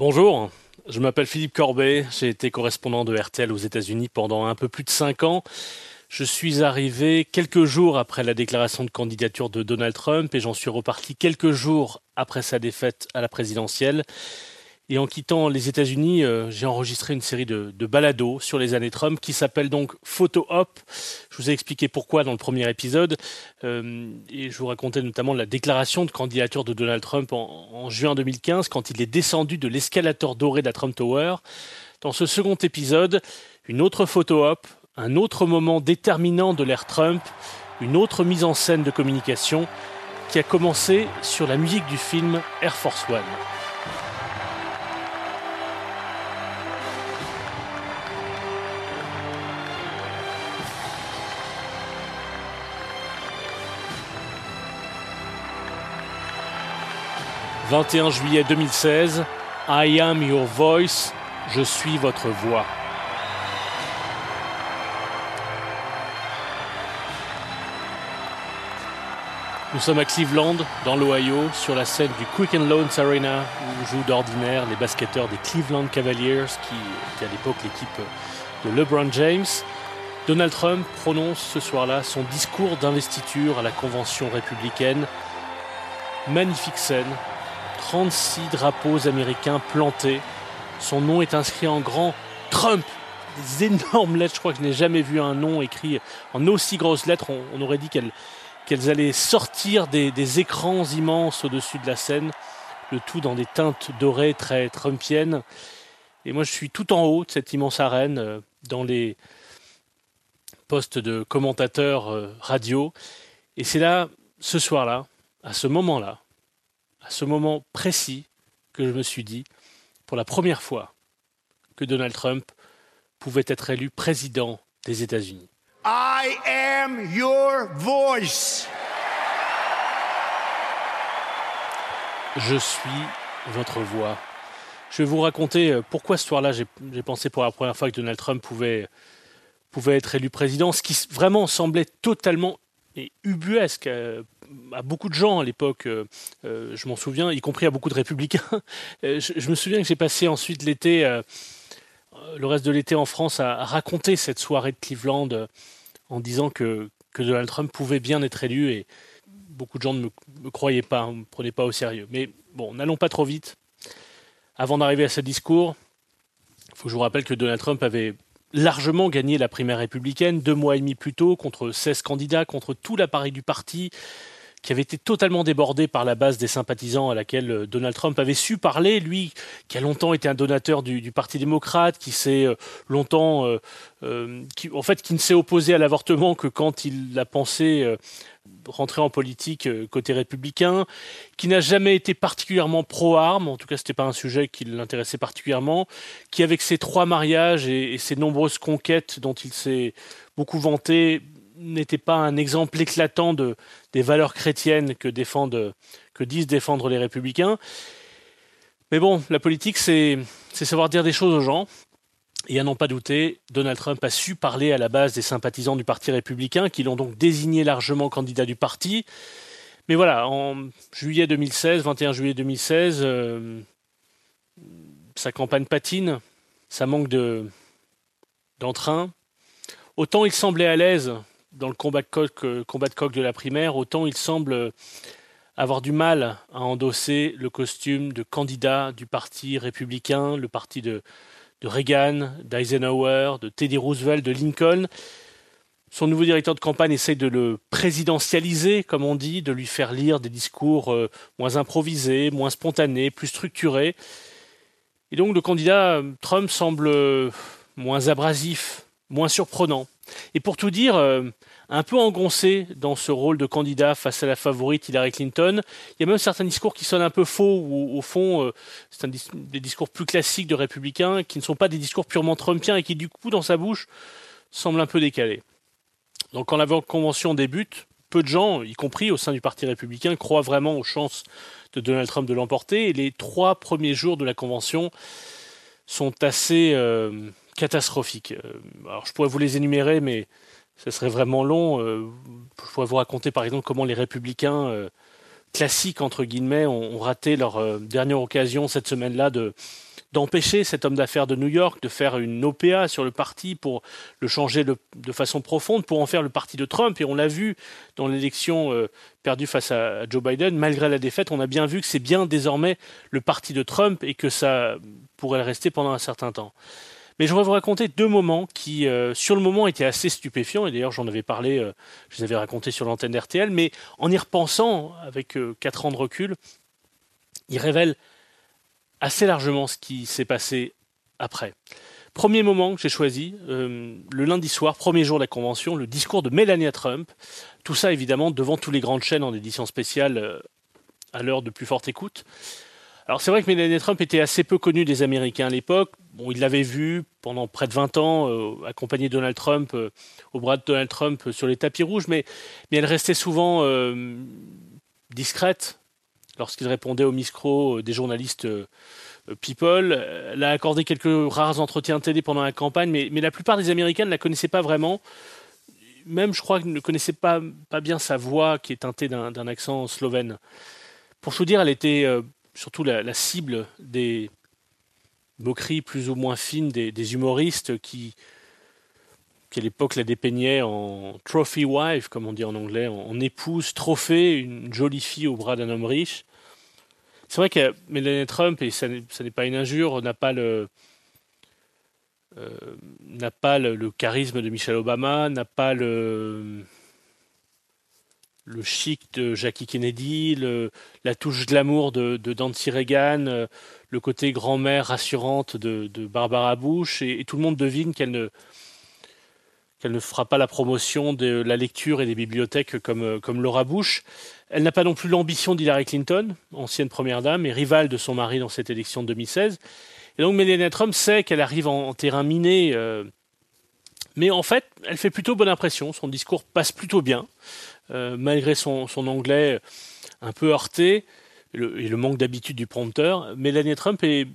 Bonjour, je m'appelle Philippe Corbet, j'ai été correspondant de RTL aux États-Unis pendant un peu plus de cinq ans. Je suis arrivé quelques jours après la déclaration de candidature de Donald Trump et j'en suis reparti quelques jours après sa défaite à la présidentielle. Et en quittant les États-Unis, euh, j'ai enregistré une série de, balados sur les années Trump qui s'appelle donc Photo Op. Je vous ai expliqué pourquoi dans le premier épisode. Euh, et je vous racontais notamment la déclaration de candidature de Donald Trump en, en juin 2015 quand il est descendu de l'escalator doré de la Trump Tower. Dans ce second épisode, une autre photo op, un autre moment déterminant de l'ère Trump, une autre mise en scène de communication qui a commencé sur la musique du film Air Force One. 21 juillet 2016, I am your voice, je suis votre voix. Nous sommes à Cleveland, dans l'Ohio, sur la scène du Quicken Loans Arena, où jouent d'ordinaire les basketteurs des Cleveland Cavaliers, qui était à l'époque l'équipe de LeBron James. Donald Trump prononce ce soir-là son discours d'investiture à la convention républicaine. Magnifique scène, 36 drapeaux américains plantés. Son nom est inscrit en grand Trump. Des énormes lettres, je crois que je n'ai jamais vu un nom écrit en aussi grosses lettres. On, aurait dit qu'elles allaient sortir des, écrans immenses au-dessus de la scène, le tout dans des teintes dorées très trumpiennes. Et moi, je suis tout en haut de cette immense arène, euh, dans les postes de commentateurs euh, radio. Et c'est là, ce soir-là, à ce moment-là, à ce moment précis que je me suis dit, pour la première fois, que Donald Trump pouvait être élu président des États-Unis. I am your voice. Je suis votre voix. Je vais vous raconter euh, pourquoi ce soir-là, j'ai pensé pour la première fois que Donald Trump pouvait, pouvait être élu président, ce qui vraiment semblait totalement ubuesque euh, à beaucoup de gens à l'époque, euh, euh, je m'en souviens, y compris à beaucoup de républicains. Euh, je, me souviens que j'ai passé ensuite l'été, le reste de l'été en France, à, raconter cette soirée de Cleveland en disant que, que, Donald Trump pouvait bien être élu et beaucoup de gens ne me, me croyaient pas, ne me prenaient pas au sérieux. Mais bon, n'allons pas trop vite. Avant d'arriver à ce discours, il faut que je vous rappelle que Donald Trump avait largement gagné la primaire républicaine deux mois et demi plus tôt contre 16 candidats, contre tout l'appareil du parti, qui avait été totalement débordé par la base des sympathisants à laquelle euh, Donald Trump avait su parler, lui qui a longtemps été un donateur du, Parti démocrate, qui s'est euh, longtemps, euh, qui, en fait, qui ne s'est opposé à l'avortement que quand il a pensé rentrer en politique côté républicain, qui n'a jamais été particulièrement pro-armes, en tout cas c'était pas un sujet qui l'intéressait particulièrement, qui avec ses trois mariages et ses nombreuses conquêtes dont il s'est beaucoup vanté, n'était pas un exemple éclatant de, des valeurs chrétiennes que, disent défendre les républicains. Mais bon, la politique, c'est savoir dire des choses aux gens. Et à n'en pas douter, Donald Trump a su parler à la base des sympathisants du Parti républicain, qui l'ont donc désigné largement candidat du parti. Mais voilà, en juillet 2016, 21 juillet 2016, euh, sa campagne patine, ça manque d'entrain. Autant il semblait à l'aise dans le combat de, coq, euh, combat de coq de la primaire, autant il semble avoir du mal à endosser le costume de candidat du parti républicain, le parti de, de Reagan, d'Eisenhower, de Teddy Roosevelt, de Lincoln. Son nouveau directeur de campagne essaie de le présidentialiser, comme on dit, de lui faire lire des discours euh, moins improvisés, moins spontanés, plus structurés. Et donc le candidat euh, Trump semble moins abrasif, moins surprenant. Et pour tout dire, euh, un peu engoncé dans ce rôle de candidat face à la favorite Hillary Clinton. Il y a même certains discours qui sonnent un peu faux, ou au fond, euh, c'est des discours plus classiques de républicains, qui ne sont pas des discours purement trumpiens et qui, du coup, dans sa bouche, semblent un peu décalés. Donc quand la convention débute, peu de gens, y compris au sein du Parti républicain, croient vraiment aux chances de Donald Trump de l'emporter. Et les trois premiers jours de la convention sont assez... Euh, catastrophiques. Euh, alors je pourrais vous les énumérer, mais ce serait vraiment long. Euh, je pourrais vous raconter par exemple comment les républicains euh, classiques, entre guillemets, ont, raté leur dernière occasion cette semaine-là de, d'empêcher cet homme d'affaires de New York de faire une OPA sur le parti pour le changer de, façon profonde, pour en faire le parti de Trump. Et on l'a vu dans l'élection perdue face à, Joe Biden, malgré la défaite, on a bien vu que c'est bien désormais le parti de Trump et que ça pourrait le rester pendant un certain temps. Mais je voudrais vous raconter deux moments qui, euh, sur le moment, étaient assez stupéfiants. Et d'ailleurs, j'en avais parlé, euh, je les avais racontés sur l'antenne d'RTL. Mais en y repensant, avec quatre ans de recul, ils révèlent assez largement ce qui s'est passé après. Premier moment que j'ai choisi, euh, le lundi soir, premier jour de la convention, le discours de Melania Trump. Tout ça évidemment devant toutes les grandes chaînes en édition spéciale euh, à l'heure de plus forte écoute. Alors c'est vrai que Melania Trump était assez peu connue des Américains à l'époque. Bon, ils l'avaient vue pendant près de 20 ans, euh, accompagnée de Donald Trump, au bras de Donald Trump sur les tapis rouges, mais, elle restait souvent discrète lorsqu'il répondait au micro des journalistes euh, People. Elle a accordé quelques rares entretiens télé pendant la campagne, mais, la plupart des Américains ne la connaissaient pas vraiment. Même, je crois, ne connaissaient pas, pas bien sa voix qui est teintée d'un accent slovène. Pour tout dire, elle était euh, surtout la, cible des moqueries plus ou moins fines des, humoristes qui, à l'époque la dépeignaient en trophy wife, comme on dit en anglais, en épouse, trophée, une jolie fille au bras d'un homme riche. C'est vrai que Melania Trump, et ça n'est pas une injure, n'a pas le, euh, n'a pas le, charisme de Michelle Obama, n'a pas le, le chic de Jackie Kennedy, la touche de l'amour de, de Nancy Reagan, euh, le côté grand-mère rassurante de, Barbara Bush, et, tout le monde devine qu'elle ne, qu'elle ne fera pas la promotion de la lecture et des bibliothèques comme, comme Laura Bush. Elle n'a pas non plus l'ambition d'Hillary Clinton, ancienne première dame et rivale de son mari dans cette élection de 2016. Et donc Melania Trump sait qu'elle arrive en, terrain miné, euh, mais en fait, elle fait plutôt bonne impression. Son discours passe plutôt bien, euh, malgré son, anglais un peu heurté et le, manque d'habitude du prompteur. Melania Trump est,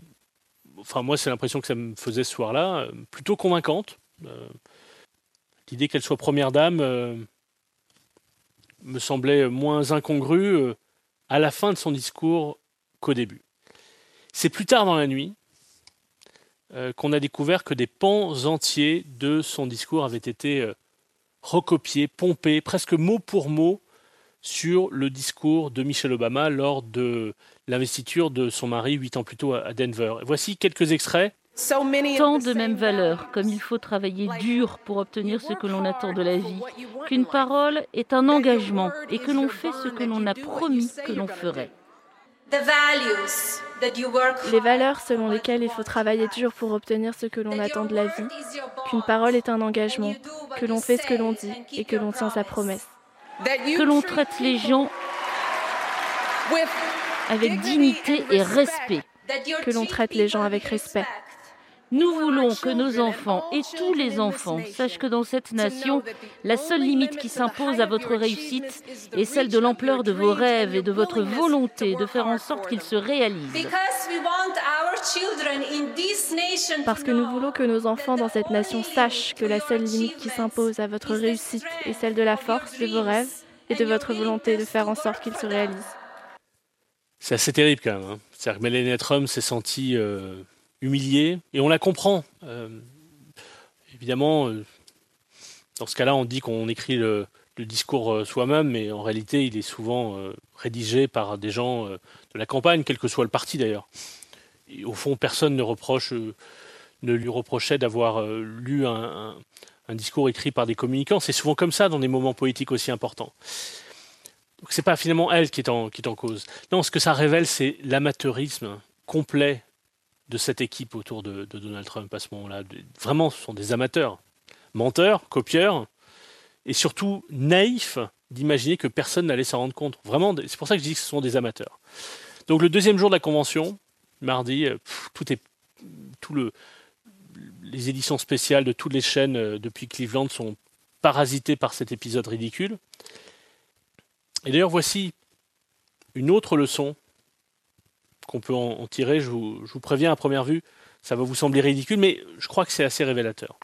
enfin moi c'est l'impression que ça me faisait ce soir-là, plutôt convaincante. Euh, l'idée qu'elle soit première dame me semblait moins incongru euh, à la fin de son discours qu'au début. C'est plus tard dans la nuit euh, qu'on a découvert que des pans entiers de son discours avaient été recopiés, pompés, presque mot pour mot, sur le discours de Michelle Obama lors de l'investiture de son mari huit ans plus tôt à Denver. voici quelques extraits Tant de mêmes valeurs, comme il faut travailler dur pour obtenir ce que l'on attend de la vie, qu'une parole est un engagement et que l'on fait ce que l'on a promis que l'on ferait. Les valeurs selon lesquelles il faut travailler dur pour obtenir ce que l'on attend de la vie, qu'une parole est un engagement, que l'on fait ce que l'on dit et que l'on tient sa promesse. Que l'on traite les gens avec dignité et respect. Que l'on traite les gens avec respect. Nous voulons que nos enfants et tous les enfants sachent que dans cette nation, la seule limite qui s'impose à votre réussite est celle de l'ampleur de vos rêves et de votre volonté de faire en sorte qu'ils se réalisent. Parce que nous voulons que nos enfants dans cette nation sachent que la seule limite qui s'impose à votre réussite est celle de la force de vos rêves et de votre volonté de faire en sorte qu'ils se réalisent. C'est assez terrible quand même. Hein. C'est-à-dire que Melania Trump s'est sentie euh, humilié, et on la comprend. Euh, évidemment, euh, dans ce cas-là, on dit qu'on écrit le, discours euh, soi-même, mais en réalité, il est souvent rédigé par des gens de la campagne, quel que soit le parti d'ailleurs. au fond, personne ne, reproche, ne lui reprochait d'avoir lu un, discours écrit par des communicants. C'est souvent comme ça dans des moments politiques aussi importants. Donc c'est pas finalement elle qui est qui est en cause. Non, ce que ça révèle, c'est l'amateurisme complet de cette équipe autour de, Donald Trump à ce moment-là. Vraiment, ce sont des amateurs, menteurs, copieurs, et surtout naïfs d'imaginer que personne n'allait s'en rendre compte. Vraiment, c'est pour ça que je dis que ce sont des amateurs. Donc le deuxième jour de la convention, mardi, euh, est, tout le, les éditions spéciales de toutes les chaînes euh, depuis Cleveland sont parasitées par cet épisode ridicule. Et d'ailleurs, voici une autre leçon qu'on peut en, tirer, je vous, préviens à première vue, ça va vous sembler ridicule, mais je crois que c'est assez révélateur.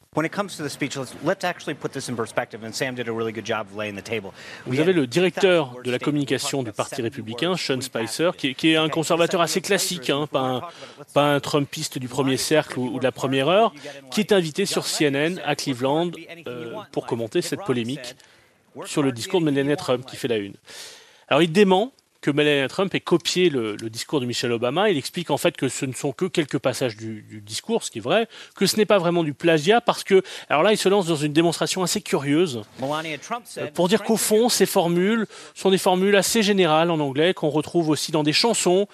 Vous avez le directeur de la communication du Parti républicain, Sean Spicer, qui est, un conservateur assez classique, hein, pas, un, Trumpiste du premier cercle ou, de la première heure, qui est invité sur CNN à Cleveland euh, pour commenter cette polémique sur le discours de Melania Trump qui fait la une. Alors il dément que Melania Trump ait copié le, discours de Michelle Obama. Il explique en fait que ce ne sont que quelques passages du, discours, ce qui est vrai, que ce n'est pas vraiment du plagiat parce que, alors là, il se lance dans une démonstration assez curieuse pour dire qu'au fond, ces formules sont des formules assez générales en anglais qu'on retrouve aussi dans des chansons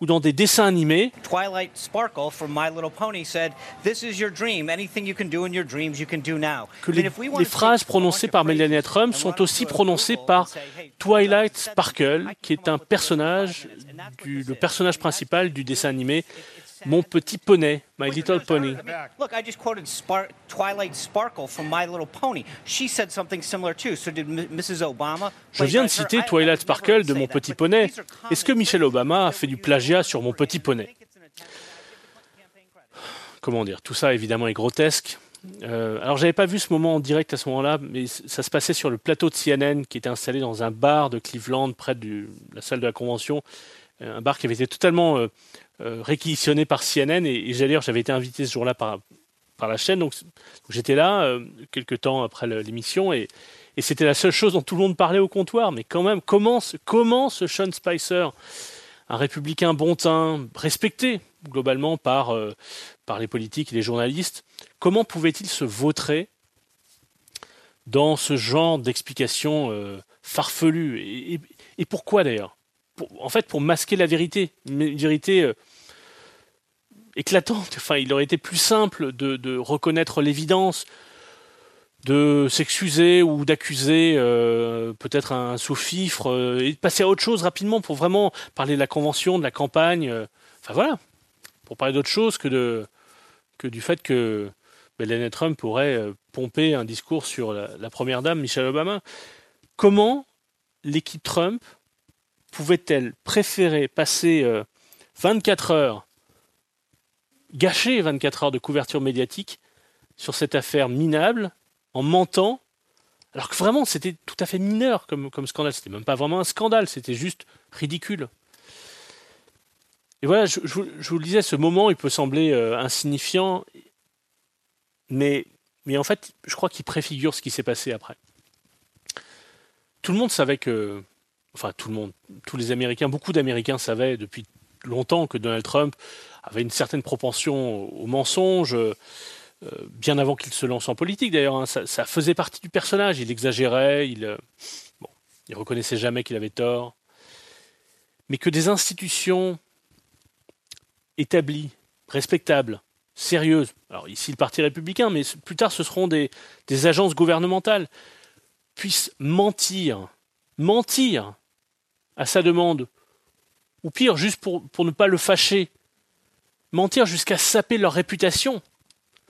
ou dans des dessins animés. Twilight Sparkle from My Little Pony said, "This is your dream. Anything you can do in your dreams, you can do now." Que les, les phrases prononcées par Melania Trump sont aussi prononcées par Twilight Sparkle, qui est un personnage, du, le personnage principal du dessin animé mon petit poney, My Little Pony. Look, I just quoted Twilight Sparkle from My Little Pony. She said something similar too. So did Mrs. Obama. Je viens de citer Twilight Sparkle de Mon Petit Poney. Est-ce que Michelle Obama a fait du plagiat sur Mon Petit Poney? Comment dire? Tout ça évidemment est grotesque. Euh, alors j'avais pas vu ce moment en direct à ce moment-là, mais ça se passait sur le plateau de CNN qui était installé dans un bar de Cleveland près de la salle de la convention, euh, un bar qui avait été totalement euh, réquisitionné par CNN et, et j'avais été invité ce jour-là par, par la chaîne, donc, j'étais là euh, quelques temps après l'émission. Et, et c'était la seule chose dont tout le monde parlait au comptoir. Mais quand même, comment, comment ce Sean Spicer, un républicain bon teint, respecté globalement par, euh, par les politiques et les journalistes, comment pouvait-il se vautrer dans ce genre d'explication euh, farfelue? Et, et, pourquoi d'ailleurs? En fait, pour masquer la vérité, une vérité éclatante. Enfin, il aurait été plus simple de, reconnaître l'évidence, de s'excuser ou d'accuser euh, peut-être un sous-fifre euh, et de passer à autre chose rapidement pour vraiment parler de la convention, de la campagne. Euh, enfin voilà, pour parler d'autre chose que, du fait que Melania Trump pourrait pomper un discours sur la, la première dame, Michelle Obama. Comment l'équipe Trump pouvait-elle préférer passer 24 heures gâcher 24 heures de couverture médiatique sur cette affaire minable en mentant, alors que vraiment c'était tout à fait mineur comme, scandale. C'était même pas vraiment un scandale, c'était juste ridicule. Et voilà, je, vous le disais, ce moment, il peut sembler euh, insignifiant, mais en fait, je crois qu'il préfigure ce qui s'est passé après. Tout le monde savait que, enfin tout le monde, tous les Américains, beaucoup d'Américains savaient depuis longtemps que Donald Trump avait une certaine propension au mensonge, euh, bien avant qu'il se lance en politique d'ailleurs. Hein. ça, faisait partie du personnage. Il exagérait, il, euh, bon, il reconnaissait jamais qu'il avait tort. Mais que des institutions établies, respectables, sérieuses, alors ici le Parti républicain, mais plus tard ce seront des, agences gouvernementales, puissent mentir, mentir à sa demande, ou pire, juste pour ne pas le fâcher, mentir jusqu'à saper leur réputation.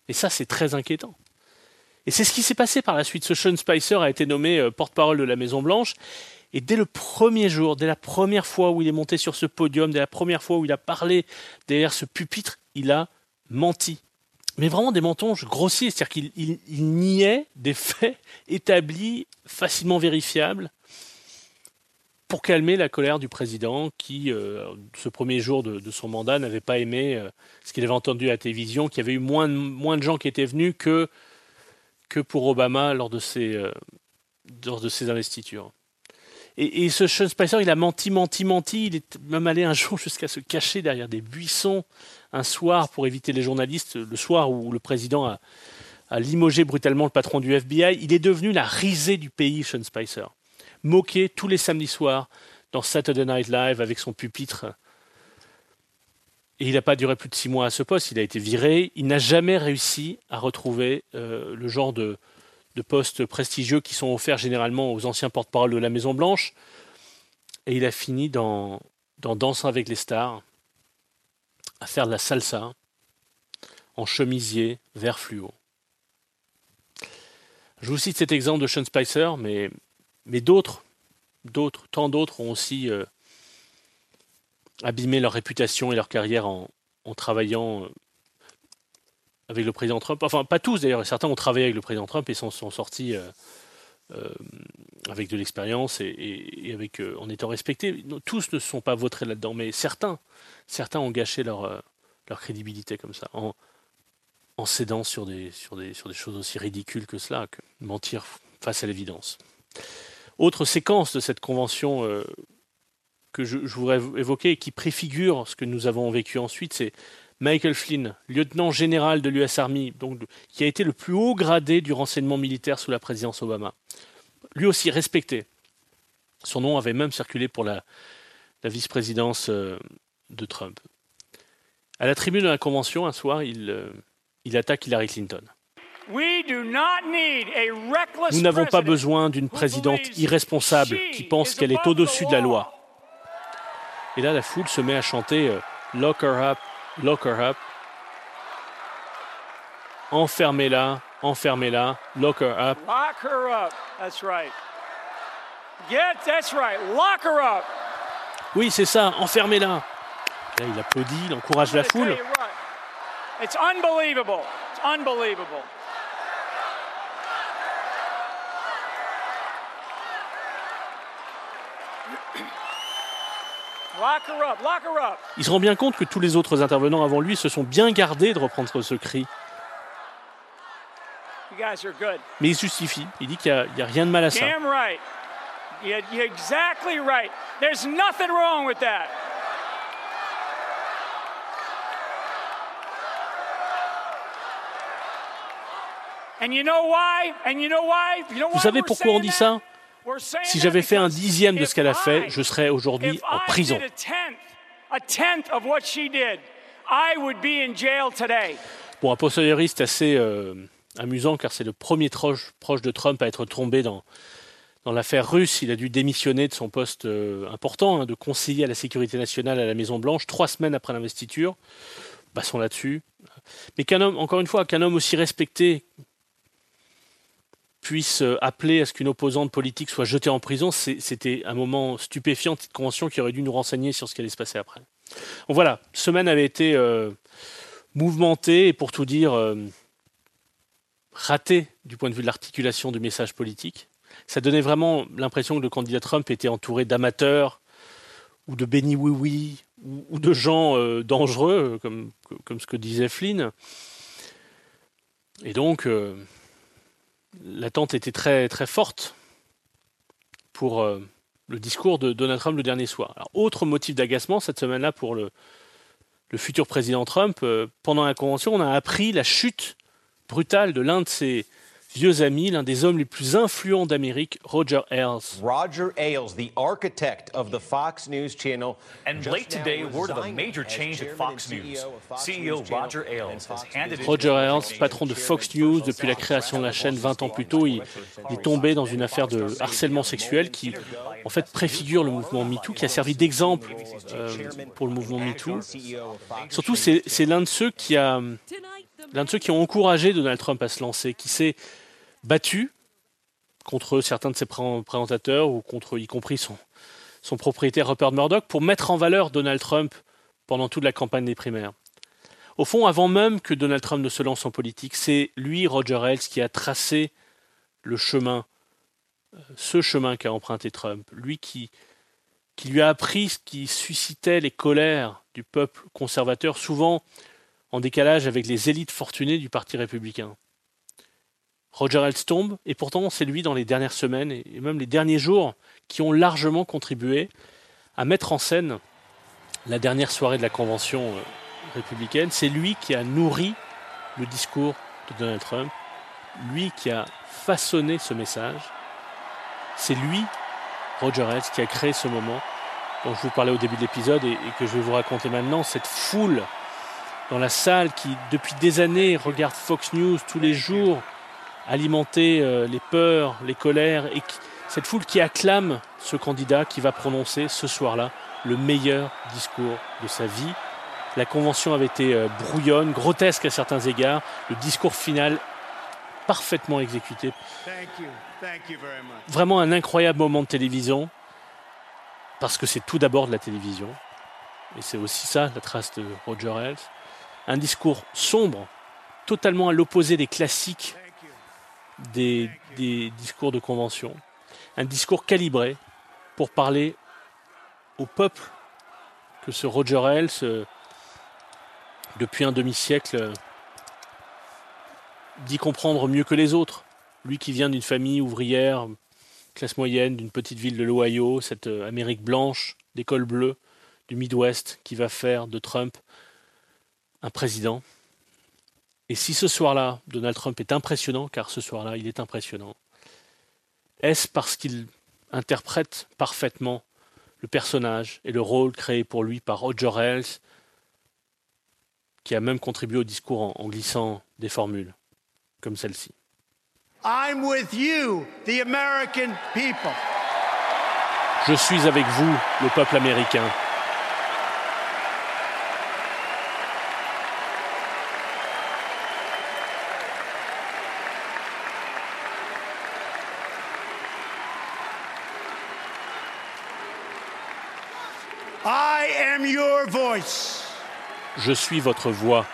Et ça, c'est très inquiétant. Et c'est ce qui s'est passé par la suite. Ce Sean Spicer a été nommé euh, porte-parole de la Maison-Blanche. Et dès le premier jour, dès la première fois où il est monté sur ce podium, dès la première fois où il a parlé derrière ce pupitre, il a menti. Mais vraiment des mensonges grossiers, c'est-à-dire qu'il niait des faits établis, facilement vérifiables, pour calmer la colère du président qui, euh, ce premier jour de, son mandat, n'avait pas aimé euh, ce qu'il avait entendu à la télévision, qu'il y avait eu moins de, moins de gens qui étaient venus que, que pour Obama lors de ses, euh, lors de ses investitures. Et, et, ce Sean Spicer, il a menti, menti, menti. Il est même allé un jour jusqu'à se cacher derrière des buissons un soir pour éviter les journalistes, le soir où le président a, a limogé brutalement le patron du FBI. Il est devenu la risée du pays, Sean Spicer moqué tous les samedis soirs dans Saturday Night Live avec son pupitre. Et il n'a pas duré plus de six mois à ce poste, il a été viré. Il n'a jamais réussi à retrouver euh, le genre de, postes prestigieux qui sont offerts généralement aux anciens porte-parole de la Maison-Blanche. Et il a fini dans, dans avec les stars, à faire de la salsa, en chemisier vert fluo. Je vous cite cet exemple de Sean Spicer, mais mais d'autres, d'autres, tant d'autres ont aussi euh, abîmé leur réputation et leur carrière en, travaillant euh, avec le président Trump. Enfin, pas tous d'ailleurs, certains ont travaillé avec le président Trump et sont, sont sortis avec de l'expérience et, en étant respectés. Tous ne se sont pas votés là-dedans, mais certains, certains ont gâché leur, crédibilité comme ça, en, en cédant sur des, sur, des, sur des choses aussi ridicules que cela, que mentir face à l'évidence. Autre séquence de cette convention euh, que je, voudrais évoquer et qui préfigure ce que nous avons vécu ensuite, c'est Michael Flynn, lieutenant général de l'US Army, donc, qui a été le plus haut gradé du renseignement militaire sous la présidence Obama. Lui aussi respecté. Son nom avait même circulé pour la, vice-présidence euh, de Trump. À la tribune de la convention, un soir, il, euh, il attaque Hillary Clinton. Nous n'avons pas besoin d'une présidente irresponsable qui pense qu'elle est au-dessus de la loi. Et là, la foule se met à chanter euh, Lock her up, lock her up. Enfermez-la, enfermez-la, lock her up. Lock her up, that's right. Get, that's right, lock her up. Oui, c'est ça, enfermez-la. Là, il applaudit, il encourage la foule. It's unbelievable. It's unbelievable. Lock her up, lock her up. Il se rend bien compte que tous les autres intervenants avant lui se sont bien gardés de reprendre ce cri. You guys are good. Mais il justifie. Il dit qu'il n'y a, a, rien de mal à ça. Vous savez pourquoi on dit ça? Si j'avais fait un dixième de ce qu'elle a fait, je serais aujourd'hui en prison. Bon, a posteriori, c'est assez euh, amusant car c'est le premier proche, de Trump à être tombé dans, dans l'affaire russe. Il a dû démissionner de son poste euh, important hein, de conseiller à la sécurité nationale à la Maison-Blanche trois semaines après l'investiture. Passons là-dessus. Mais qu'un homme, encore une fois, qu'un homme aussi respecté puisse euh, appeler à ce qu'une opposante politique soit jetée en prison, c'était un moment stupéfiant de cette convention qui aurait dû nous renseigner sur ce qui allait se passer après. Donc voilà, semaine avait été euh, mouvementée et pour tout dire euh, ratée du point de vue de l'articulation du message politique. Ça donnait vraiment l'impression que le candidat Trump était entouré d'amateurs ou de béni oui oui ou, de gens dangereux comme, comme ce que disait Flynn. Et donc l'attente était très, très forte pour euh, le discours de Donald Trump le dernier soir. autre motif d'agacement cette semaine-là pour le, futur président Trump, euh, pendant la convention, on a appris la chute brutale de l'un de ses vieux ami, l'un des hommes les plus influents d'Amérique, Roger Ailes. Roger Ailes, the architect of the Fox News channel. And late today, word of a major change at Fox News. CEO Roger Ailes has handed Roger Ailes, patron de Fox News depuis la création de la chaîne 20 ans plus tôt, il, est tombé dans une affaire de harcèlement sexuel qui, en fait, préfigure le mouvement MeToo, qui a servi d'exemple euh, pour le mouvement MeToo. Surtout, c'est l'un de ceux qui a l'un de ceux qui ont encouragé Donald Trump à se lancer, qui s'est battu contre certains de ses présentateurs ou contre y compris son, propriétaire Rupert Murdoch pour mettre en valeur Donald Trump pendant toute la campagne des primaires. Au fond, avant même que Donald Trump ne se lance en politique, c'est lui, Roger Ailes, qui a tracé le chemin, euh, ce chemin qu'a emprunté Trump, lui qui, qui lui a appris ce qui suscitait les colères du peuple conservateur, souvent en décalage avec les élites fortunées du Parti républicain. Roger Ailes tombe, et pourtant c'est lui dans les dernières semaines et même les derniers jours qui ont largement contribué à mettre en scène la dernière soirée de la convention euh, républicaine. C'est lui qui a nourri le discours de Donald Trump, lui qui a façonné ce message. C'est lui, Roger Ailes, qui a créé ce moment dont je vous parlais au début de l'épisode et, que je vais vous raconter maintenant, cette foule dans la salle qui, depuis des années, regarde Fox News tous les jours, alimenter euh, les peurs, les colères, et cette foule qui acclame ce candidat qui va prononcer ce soir-là le meilleur discours de sa vie. La convention avait été euh, brouillonne, grotesque à certains égards, le discours final parfaitement exécuté. Vraiment un incroyable moment de télévision, parce que c'est tout d'abord de la télévision, et c'est aussi ça la trace de Roger Ailes un discours sombre, totalement à l'opposé des classiques des, discours de convention. Un discours calibré pour parler au peuple que ce Roger Ailes, euh, depuis un demi-siècle, dit comprendre mieux que les autres. Lui qui vient d'une famille ouvrière, classe moyenne, d'une petite ville de l'Ohio, cette euh, Amérique blanche, d'école bleue, du Midwest, qui va faire de Trump un président. Et si ce soir-là, Donald Trump est impressionnant, car ce soir-là, il est impressionnant, est-ce parce qu'il interprète parfaitement le personnage et le rôle créé pour lui par Roger Ailes, qui a même contribué au discours en, en glissant des formules comme celle-ci? I'm with you, the American people. Je suis avec vous, le peuple américain. I am your voice. Je suis votre voix.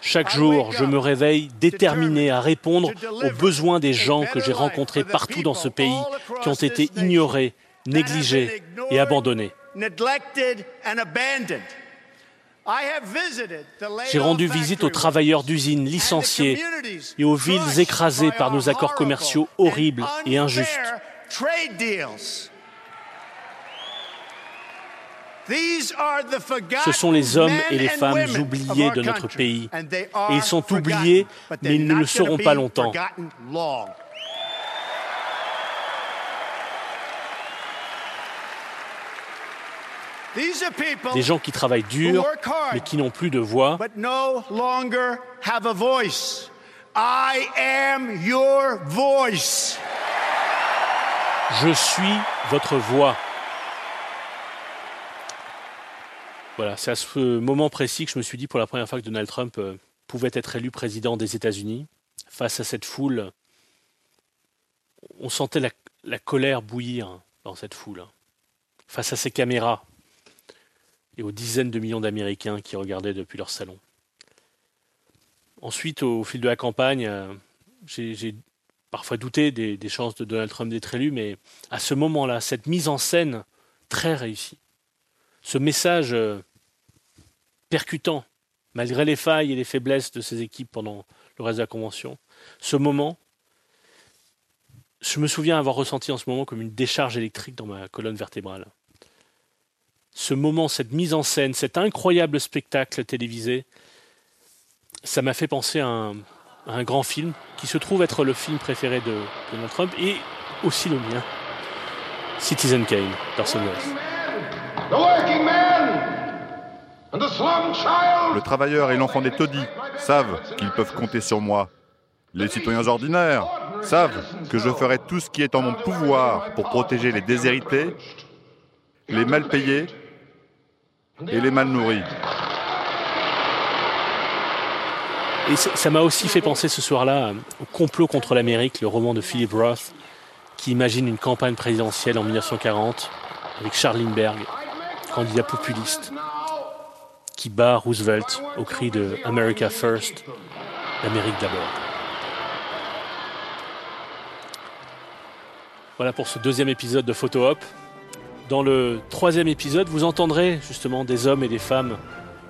Chaque jour, je me réveille déterminé à répondre aux besoins des gens que j'ai rencontrés partout dans ce pays qui ont été ignorés, négligés et abandonnés. J'ai rendu visite aux travailleurs d'usines licenciés et aux villes écrasées par nos accords commerciaux horribles et injustes. Ce sont les hommes et les femmes oubliés de notre pays. Et ils sont oubliés, mais ils ne le seront pas longtemps. forgotten long. These are people Des gens qui travaillent dur, mais qui n'ont plus de voix, but no longer have a voice. I am your voice. Je suis votre voix. Voilà, c'est à ce moment précis que je me suis dit pour la première fois que Donald Trump euh, pouvait être élu président des États-Unis. Face à cette foule, on sentait la, colère bouillir dans cette foule. Face à ces caméras et aux dizaines de millions d'Américains qui regardaient depuis leur salon. Ensuite, au fil de la campagne, euh, j'ai parfois douté des chances de Donald Trump d'être élu, mais à ce moment-là, cette mise en scène très réussie, ce message euh, percutant, malgré les failles et les faiblesses de ses équipes pendant le reste de la convention, ce moment, je me souviens avoir ressenti en ce moment comme une décharge électrique dans ma colonne vertébrale. Ce moment, cette mise en scène, cet incroyable spectacle télévisé, ça m'a fait penser à un, grand film qui se trouve être le film préféré de Donald Trump et aussi le mien, Citizen Kane, d'Orson Welles. Le travailleur et l'enfant des taudis savent qu'ils peuvent compter sur moi. Les citoyens ordinaires savent que je ferai tout ce qui est en mon pouvoir pour protéger les déshérités, les mal payés et les mal nourris. Et ça m'a aussi fait penser ce soir-là au Complot contre l'Amérique, le roman de Philip Roth, qui imagine une campagne présidentielle en 1940 avec Charles Lindbergh, candidat populiste, qui bat Roosevelt au cri de America First, l'Amérique d'abord. Voilà pour ce deuxième épisode de Photo Op. Dans le troisième épisode, vous entendrez justement des hommes et des femmes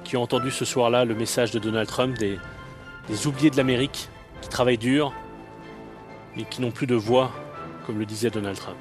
qui ont entendu ce soir-là le message de Donald Trump, des, des oubliés de l'Amérique qui travaillent dur, mais qui n'ont plus de voix, comme le disait Donald Trump.